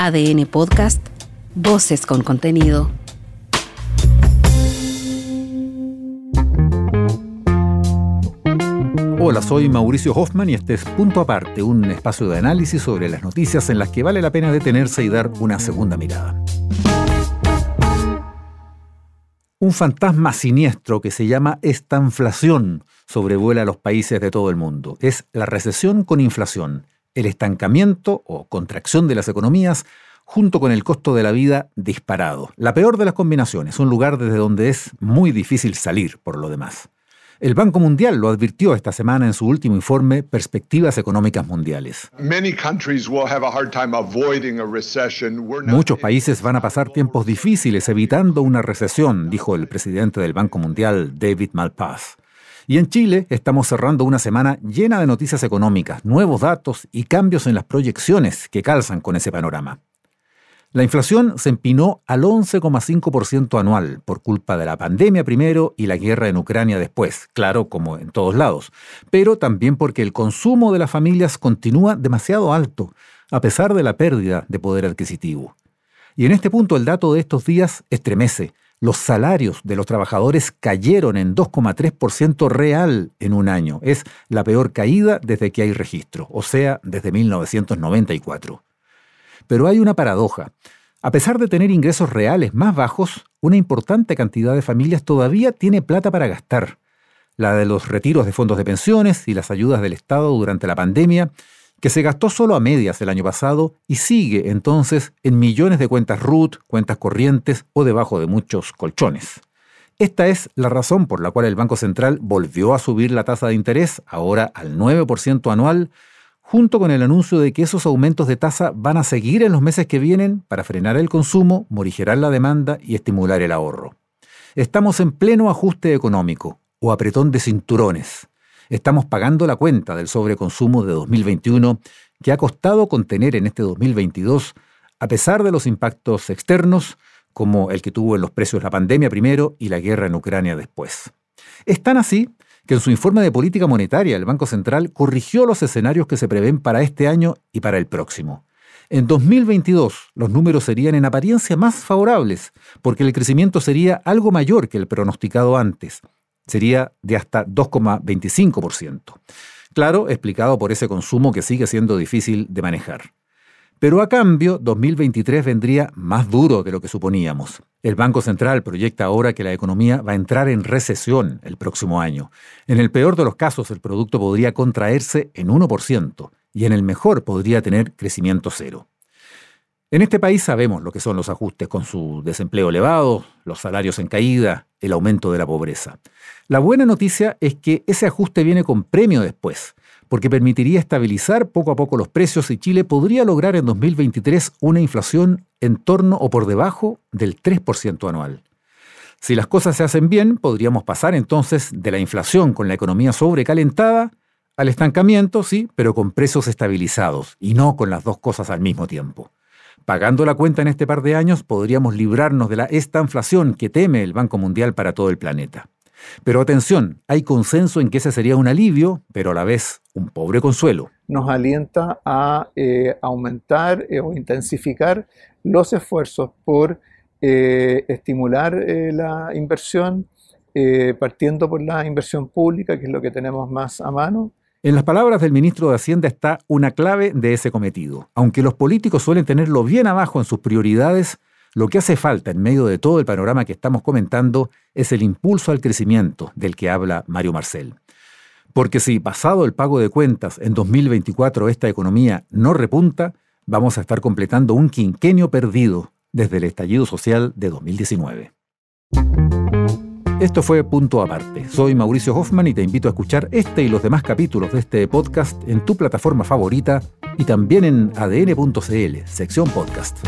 ADN Podcast, Voces con contenido. Hola, soy Mauricio Hoffman y este es Punto Aparte, un espacio de análisis sobre las noticias en las que vale la pena detenerse y dar una segunda mirada. Un fantasma siniestro que se llama estanflación sobrevuela a los países de todo el mundo. Es la recesión con inflación el estancamiento o contracción de las economías junto con el costo de la vida disparado. La peor de las combinaciones, un lugar desde donde es muy difícil salir por lo demás. El Banco Mundial lo advirtió esta semana en su último informe Perspectivas Económicas Mundiales. Muchos países van a pasar tiempos difíciles evitando una recesión, dijo el presidente del Banco Mundial, David Malpass. Y en Chile estamos cerrando una semana llena de noticias económicas, nuevos datos y cambios en las proyecciones que calzan con ese panorama. La inflación se empinó al 11,5% anual por culpa de la pandemia primero y la guerra en Ucrania después, claro, como en todos lados, pero también porque el consumo de las familias continúa demasiado alto, a pesar de la pérdida de poder adquisitivo. Y en este punto el dato de estos días estremece. Los salarios de los trabajadores cayeron en 2,3% real en un año. Es la peor caída desde que hay registro, o sea, desde 1994. Pero hay una paradoja. A pesar de tener ingresos reales más bajos, una importante cantidad de familias todavía tiene plata para gastar. La de los retiros de fondos de pensiones y las ayudas del Estado durante la pandemia que se gastó solo a medias el año pasado y sigue entonces en millones de cuentas RUT, cuentas corrientes o debajo de muchos colchones. Esta es la razón por la cual el Banco Central volvió a subir la tasa de interés, ahora al 9% anual, junto con el anuncio de que esos aumentos de tasa van a seguir en los meses que vienen para frenar el consumo, morigerar la demanda y estimular el ahorro. Estamos en pleno ajuste económico o apretón de cinturones estamos pagando la cuenta del sobreconsumo de 2021 que ha costado contener en este 2022 a pesar de los impactos externos como el que tuvo en los precios la pandemia primero y la guerra en Ucrania después. Es tan así que en su informe de política monetaria el Banco Central corrigió los escenarios que se prevén para este año y para el próximo. En 2022 los números serían en apariencia más favorables, porque el crecimiento sería algo mayor que el pronosticado antes, sería de hasta 2,25%. Claro, explicado por ese consumo que sigue siendo difícil de manejar. Pero a cambio, 2023 vendría más duro de lo que suponíamos. El Banco Central proyecta ahora que la economía va a entrar en recesión el próximo año. En el peor de los casos, el producto podría contraerse en 1% y en el mejor podría tener crecimiento cero. En este país sabemos lo que son los ajustes con su desempleo elevado, los salarios en caída, el aumento de la pobreza. La buena noticia es que ese ajuste viene con premio después, porque permitiría estabilizar poco a poco los precios y Chile podría lograr en 2023 una inflación en torno o por debajo del 3% anual. Si las cosas se hacen bien, podríamos pasar entonces de la inflación con la economía sobrecalentada al estancamiento, sí, pero con precios estabilizados y no con las dos cosas al mismo tiempo. Pagando la cuenta en este par de años, podríamos librarnos de la estanflación que teme el Banco Mundial para todo el planeta. Pero atención, hay consenso en que ese sería un alivio, pero a la vez un pobre consuelo. Nos alienta a eh, aumentar eh, o intensificar los esfuerzos por eh, estimular la inversión, partiendo por la inversión pública, que es lo que tenemos más a mano, en las palabras del ministro de Hacienda está una clave de ese cometido. Aunque los políticos suelen tenerlo bien abajo en sus prioridades, lo que hace falta en medio de todo el panorama que estamos comentando es el impulso al crecimiento del que habla Mario Marcel. Porque si pasado el pago de cuentas en 2024 esta economía no repunta, vamos a estar completando un quinquenio perdido desde el estallido social de 2019. Esto fue Punto Aparte. Soy Mauricio Hoffman y te invito a escuchar este y los demás capítulos de este podcast en tu plataforma favorita y también en adn.cl, sección podcast.